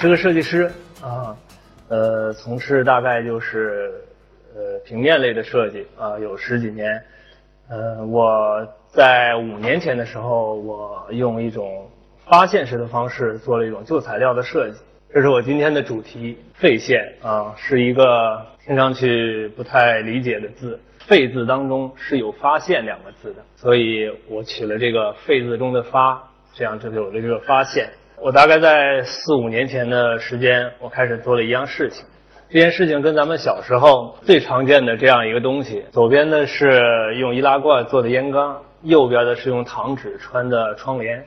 是个设计师啊，呃，从事大概就是呃平面类的设计啊，有十几年。呃，我在五年前的时候，我用一种发现式的方式做了一种旧材料的设计。这是我今天的主题“废线”啊，是一个听上去不太理解的字。“废”字当中是有“发现”两个字的，所以我取了这个“废”字中的“发”，这样就有了这个发现。我大概在四五年前的时间，我开始做了一样事情。这件事情跟咱们小时候最常见的这样一个东西，左边的是用易拉罐做的烟缸，右边的是用糖纸穿的窗帘。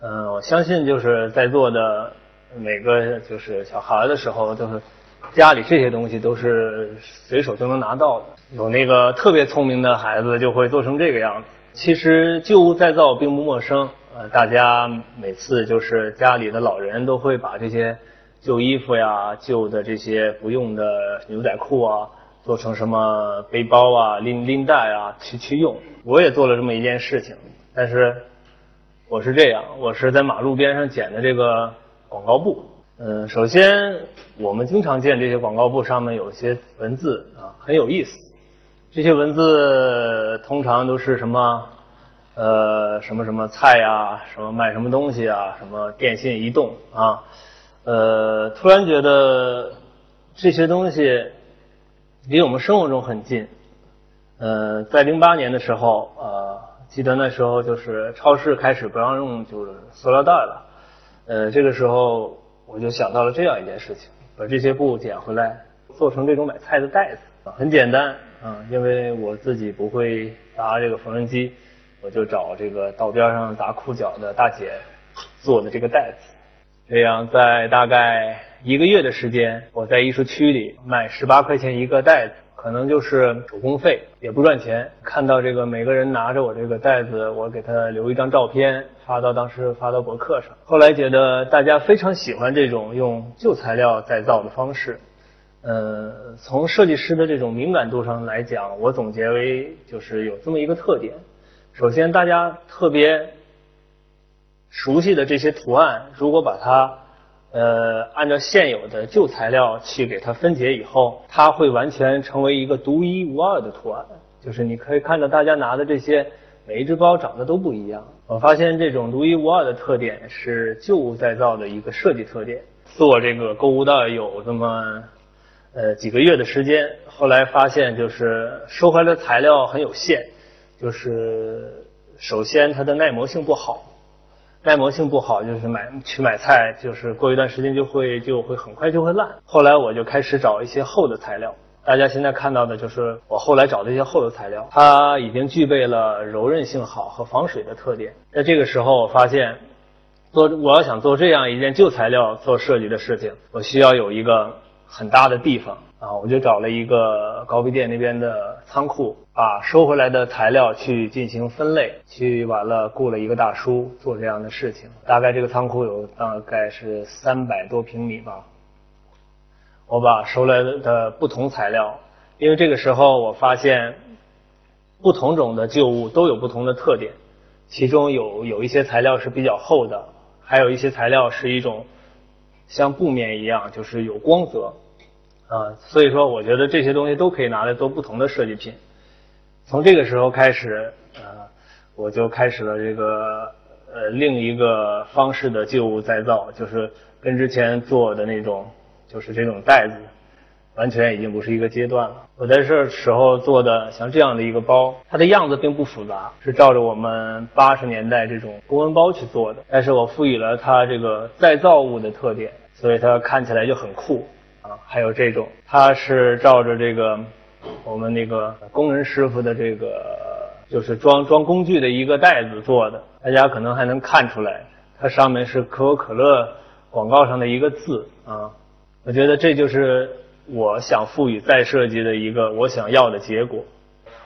嗯，我相信就是在座的每个就是小孩的时候，都是家里这些东西都是随手就能拿到的。有那个特别聪明的孩子就会做成这个样子。其实旧物再造并不陌生，呃，大家每次就是家里的老人都会把这些。旧衣服呀，旧的这些不用的牛仔裤啊，做成什么背包啊、拎拎带啊去去用。我也做了这么一件事情，但是我是这样，我是在马路边上捡的这个广告布。嗯，首先我们经常见这些广告布上面有一些文字啊，很有意思。这些文字通常都是什么呃什么什么菜呀，什么卖什么东西啊，什么电信、移动啊。呃，突然觉得这些东西离我们生活中很近。呃，在零八年的时候，呃，记得那时候就是超市开始不让用就是塑料袋了。呃，这个时候我就想到了这样一件事情：把这些布捡回来，做成这种买菜的袋子啊。很简单，啊，因为我自己不会搭这个缝纫机，我就找这个道边上打裤脚的大姐做的这个袋子。这样，在大概一个月的时间，我在艺术区里卖十八块钱一个袋子，可能就是手工费，也不赚钱。看到这个每个人拿着我这个袋子，我给他留一张照片，发到当时发到博客上。后来觉得大家非常喜欢这种用旧材料再造的方式。呃，从设计师的这种敏感度上来讲，我总结为就是有这么一个特点：首先，大家特别。熟悉的这些图案，如果把它呃按照现有的旧材料去给它分解以后，它会完全成为一个独一无二的图案。就是你可以看到大家拿的这些每一只包长得都不一样。我发现这种独一无二的特点是旧物再造的一个设计特点。做这个购物袋有这么呃几个月的时间，后来发现就是收回来的材料很有限，就是首先它的耐磨性不好。耐磨性不好，就是买去买菜，就是过一段时间就会就会很快就会烂。后来我就开始找一些厚的材料，大家现在看到的就是我后来找的一些厚的材料，它已经具备了柔韧性好和防水的特点。在这个时候，我发现做我要想做这样一件旧材料做设计的事情，我需要有一个很大的地方。啊，我就找了一个高碑店那边的仓库，把收回来的材料去进行分类，去完了雇了一个大叔做这样的事情。大概这个仓库有大概是三百多平米吧。我把收来的不同材料，因为这个时候我发现不同种的旧物都有不同的特点，其中有有一些材料是比较厚的，还有一些材料是一种像布面一样，就是有光泽。啊，所以说我觉得这些东西都可以拿来做不同的设计品。从这个时候开始，呃，我就开始了这个呃另一个方式的旧物再造，就是跟之前做的那种，就是这种袋子，完全已经不是一个阶段了。我在这时候做的像这样的一个包，它的样子并不复杂，是照着我们八十年代这种公文包去做的，但是我赋予了它这个再造物的特点，所以它看起来就很酷。啊，还有这种，它是照着这个我们那个工人师傅的这个就是装装工具的一个袋子做的，大家可能还能看出来，它上面是可口可乐广告上的一个字啊。我觉得这就是我想赋予再设计的一个我想要的结果。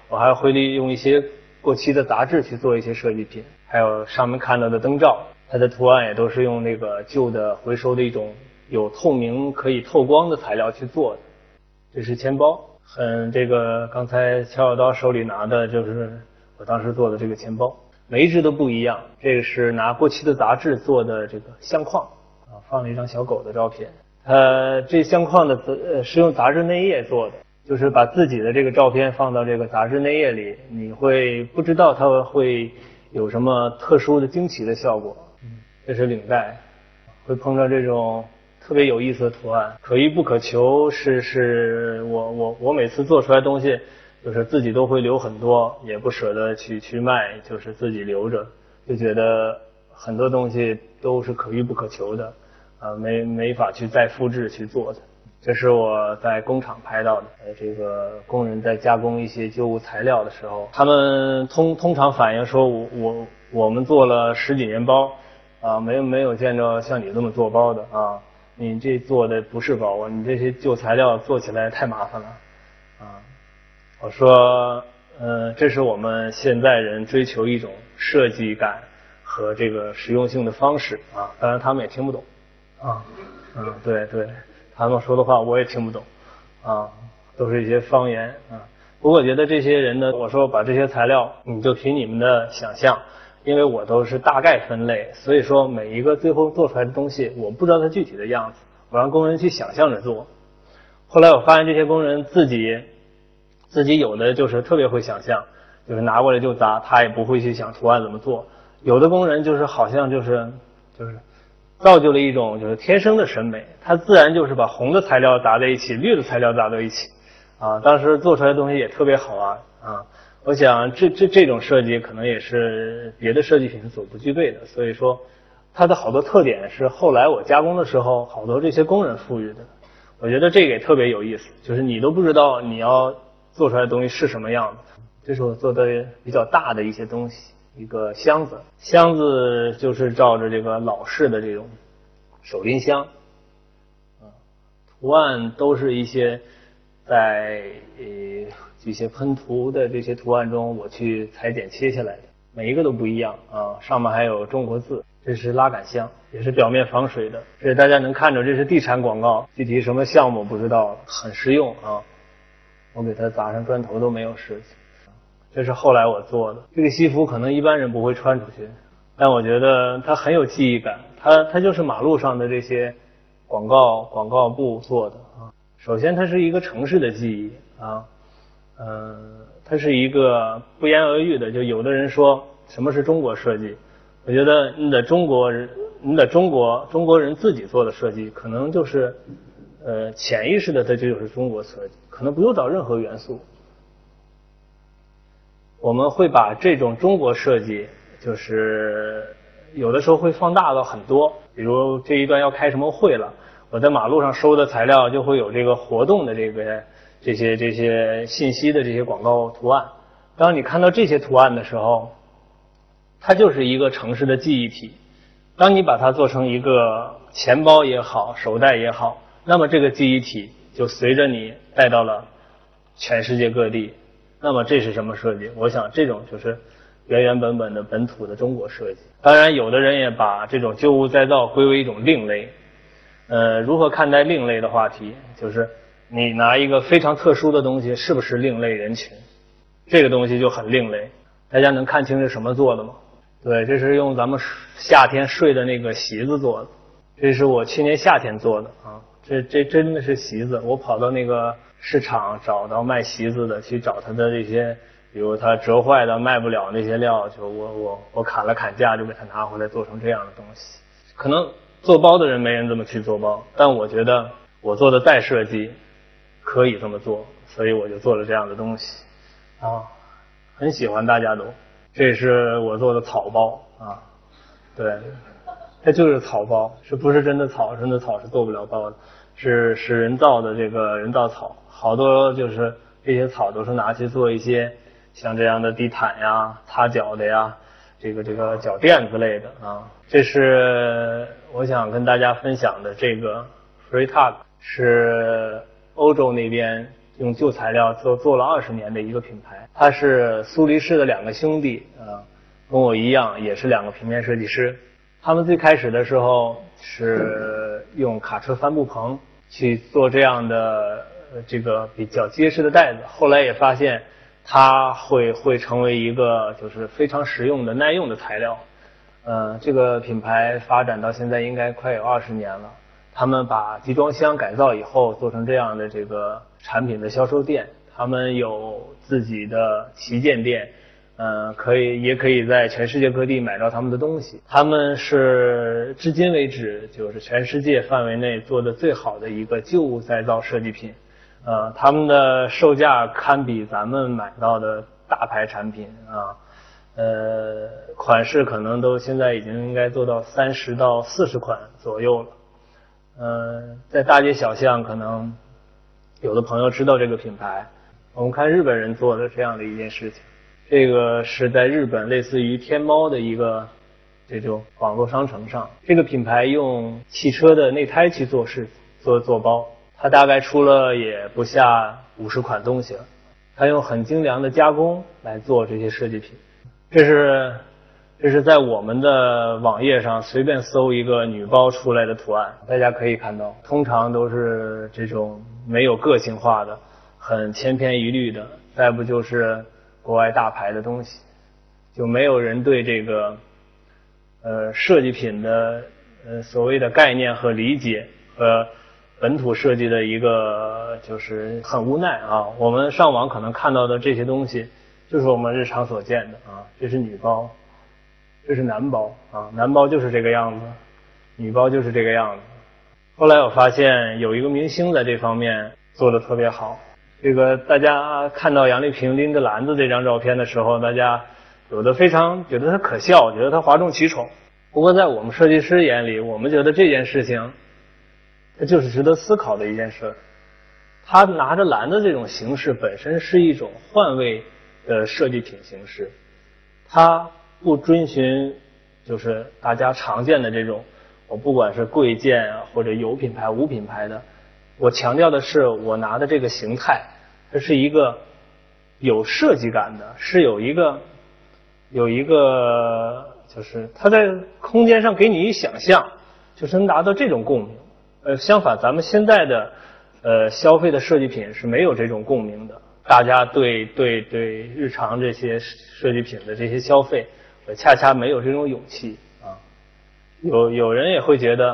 我还会利用一些过期的杂志去做一些设计品，还有上面看到的灯罩，它的图案也都是用那个旧的回收的一种。有透明可以透光的材料去做的，这是钱包，很这个刚才乔小刀手里拿的就是我当时做的这个钱包，每一只都不一样。这个是拿过期的杂志做的这个相框，啊，放了一张小狗的照片。呃，这相框的呃是用杂志内页做的，就是把自己的这个照片放到这个杂志内页里，你会不知道它会有什么特殊的惊奇的效果。这是领带，会碰到这种特别有意思的图案，可遇不可求。是是我我我每次做出来东西，就是自己都会留很多，也不舍得去去卖，就是自己留着，就觉得很多东西都是可遇不可求的。啊，没没法去再复制去做的。这是我在工厂拍到的，呃，这个工人在加工一些旧物材料的时候，他们通通常反映说，我我我们做了十几年包，啊，没没有见着像你这么做包的啊，你这做的不是包啊，你这些旧材料做起来太麻烦了，啊，我说，嗯，这是我们现在人追求一种设计感和这个实用性的方式啊，当然他们也听不懂。啊，嗯，对对，他们说的话我也听不懂，啊，都是一些方言啊。不过我觉得这些人呢，我说把这些材料，你就凭你们的想象，因为我都是大概分类，所以说每一个最后做出来的东西，我不知道它具体的样子，我让工人去想象着做。后来我发现这些工人自己，自己有的就是特别会想象，就是拿过来就砸，他也不会去想图案怎么做。有的工人就是好像就是就是。造就了一种就是天生的审美，他自然就是把红的材料砸在一起，绿的材料砸在一起，啊，当时做出来的东西也特别好啊啊！我想这这这种设计可能也是别的设计品所不具备的，所以说它的好多特点是后来我加工的时候好多这些工人赋予的。我觉得这个也特别有意思，就是你都不知道你要做出来的东西是什么样子。这是我做的比较大的一些东西。一个箱子，箱子就是照着这个老式的这种手拎箱，图案都是一些在呃这些喷涂的这些图案中我去裁剪切下来的，每一个都不一样啊，上面还有中国字。这是拉杆箱，也是表面防水的，这大家能看着，这是地产广告，具体什么项目不知道，很实用啊。我给它砸上砖头都没有事情。这是后来我做的这个西服，可能一般人不会穿出去，但我觉得它很有记忆感。它它就是马路上的这些广告广告布做的啊。首先，它是一个城市的记忆啊，嗯，它是一个不言而喻的。就有的人说什么是中国设计，我觉得你的中国人，你的中国中国人自己做的设计，可能就是呃潜意识的，它就是中国设计，可能不用找任何元素。我们会把这种中国设计，就是有的时候会放大到很多。比如这一段要开什么会了，我在马路上收的材料就会有这个活动的这个这些这些信息的这些广告图案。当你看到这些图案的时候，它就是一个城市的记忆体。当你把它做成一个钱包也好，手袋也好，那么这个记忆体就随着你带到了全世界各地。那么这是什么设计？我想这种就是原原本本的本土的中国设计。当然，有的人也把这种旧物再造归为一种另类。呃，如何看待另类的话题？就是你拿一个非常特殊的东西，是不是另类人群？这个东西就很另类。大家能看清是什么做的吗？对，这是用咱们夏天睡的那个席子做的。这是我去年夏天做的啊，这这真的是席子。我跑到那个。市场找到卖席子的，去找他的这些，比如他折坏的卖不了那些料，就我我我砍了砍价，就给他拿回来做成这样的东西。可能做包的人没人这么去做包，但我觉得我做的再设计可以这么做，所以我就做了这样的东西啊，很喜欢大家都。这是我做的草包啊，对，它就是草包，是不是真的草？真的草是做不了包的，是是人造的这个人造草。好多就是这些草都是拿去做一些像这样的地毯呀、擦脚的呀、这个这个脚垫之类的啊。这是我想跟大家分享的这个 Freetag，是欧洲那边用旧材料做做了二十年的一个品牌。它是苏黎世的两个兄弟啊，跟我一样也是两个平面设计师。他们最开始的时候是用卡车帆布棚去做这样的。这个比较结实的袋子，后来也发现它会会成为一个就是非常实用的耐用的材料。呃，这个品牌发展到现在应该快有二十年了。他们把集装箱改造以后做成这样的这个产品的销售店，他们有自己的旗舰店，呃，可以也可以在全世界各地买到他们的东西。他们是至今为止就是全世界范围内做的最好的一个旧物再造设计品。呃，他们的售价堪比咱们买到的大牌产品啊，呃，款式可能都现在已经应该做到三十到四十款左右了。嗯，在大街小巷，可能有的朋友知道这个品牌。我们看日本人做的这样的一件事情，这个是在日本类似于天猫的一个这种网络商城上，这个品牌用汽车的内胎去做事做做包。它大概出了也不下五十款东西了，它用很精良的加工来做这些设计品。这是这是在我们的网页上随便搜一个女包出来的图案，大家可以看到，通常都是这种没有个性化的、很千篇一律的，再不就是国外大牌的东西，就没有人对这个呃设计品的呃所谓的概念和理解和。本土设计的一个就是很无奈啊！我们上网可能看到的这些东西，就是我们日常所见的啊。这是女包，这是男包啊，男包就是这个样子，女包就是这个样子。后来我发现有一个明星在这方面做的特别好。这个大家看到杨丽萍拎着篮子这张照片的时候，大家有的非常觉得她可笑，觉得她哗众取宠。不过在我们设计师眼里，我们觉得这件事情。这就是值得思考的一件事。他拿着蓝的这种形式本身是一种换位的设计品形式，它不遵循就是大家常见的这种，我不管是贵贱啊或者有品牌无品牌的，我强调的是我拿的这个形态，它是一个有设计感的，是有一个有一个就是它在空间上给你一想象，就是能达到这种共鸣。呃，相反，咱们现在的呃消费的设计品是没有这种共鸣的。大家对对对日常这些设计品的这些消费，恰恰没有这种勇气啊。有有人也会觉得，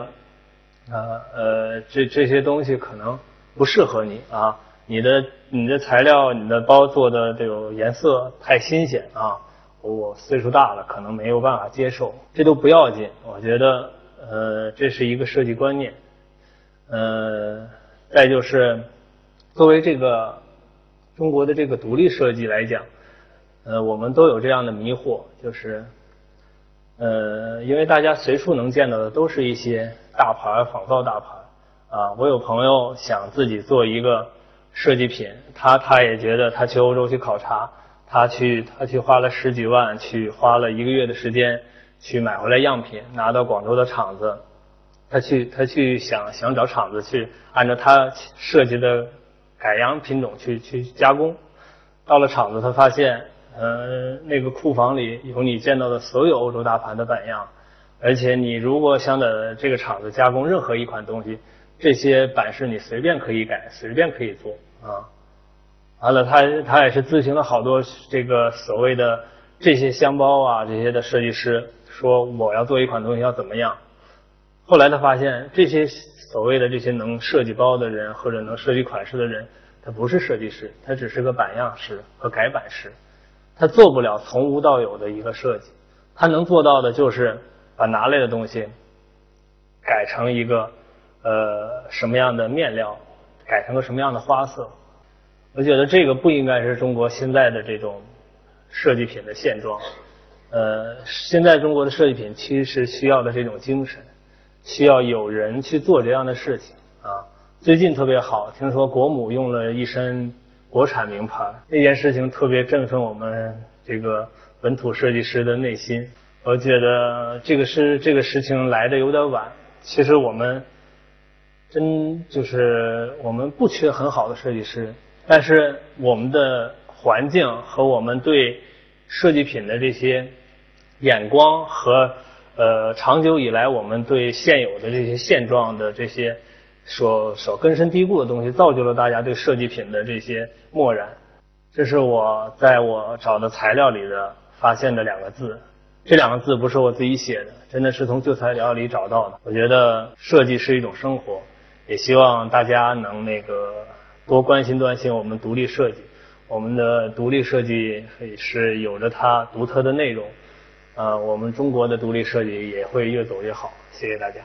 啊呃这这些东西可能不适合你啊，你的你的材料、你的包做的这种颜色太新鲜啊，我岁数大了，可能没有办法接受。这都不要紧，我觉得呃这是一个设计观念。呃，再就是，作为这个中国的这个独立设计来讲，呃，我们都有这样的迷惑，就是，呃，因为大家随处能见到的都是一些大牌仿造大牌啊。我有朋友想自己做一个设计品，他他也觉得他去欧洲去考察，他去他去花了十几万，去花了一个月的时间去买回来样品，拿到广州的厂子。他去，他去想想找厂子去按照他设计的改良品种去去加工。到了厂子，他发现，呃，那个库房里有你见到的所有欧洲大盘的版样，而且你如果想在这个厂子加工任何一款东西，这些版式你随便可以改，随便可以做啊。完了，他他也是咨询了好多这个所谓的这些箱包啊这些的设计师，说我要做一款东西要怎么样。后来他发现，这些所谓的这些能设计包的人或者能设计款式的人，他不是设计师，他只是个版样师和改版师，他做不了从无到有的一个设计，他能做到的就是把拿来的东西改成一个呃什么样的面料，改成个什么样的花色。我觉得这个不应该是中国现在的这种设计品的现状。呃，现在中国的设计品其实需要的这种精神。需要有人去做这样的事情啊！最近特别好，听说国母用了一身国产名牌，那件事情特别振奋我们这个本土设计师的内心。我觉得这个是这个事情来的有点晚。其实我们真就是我们不缺很好的设计师，但是我们的环境和我们对设计品的这些眼光和。呃，长久以来，我们对现有的这些现状的这些所所根深蒂固的东西，造就了大家对设计品的这些漠然。这是我在我找的材料里的发现的两个字，这两个字不是我自己写的，真的是从旧材料里找到的。我觉得设计是一种生活，也希望大家能那个多关心关心我们独立设计。我们的独立设计是有着它独特的内容，呃，我们中国的独立设计也会越走越好。谢谢大家。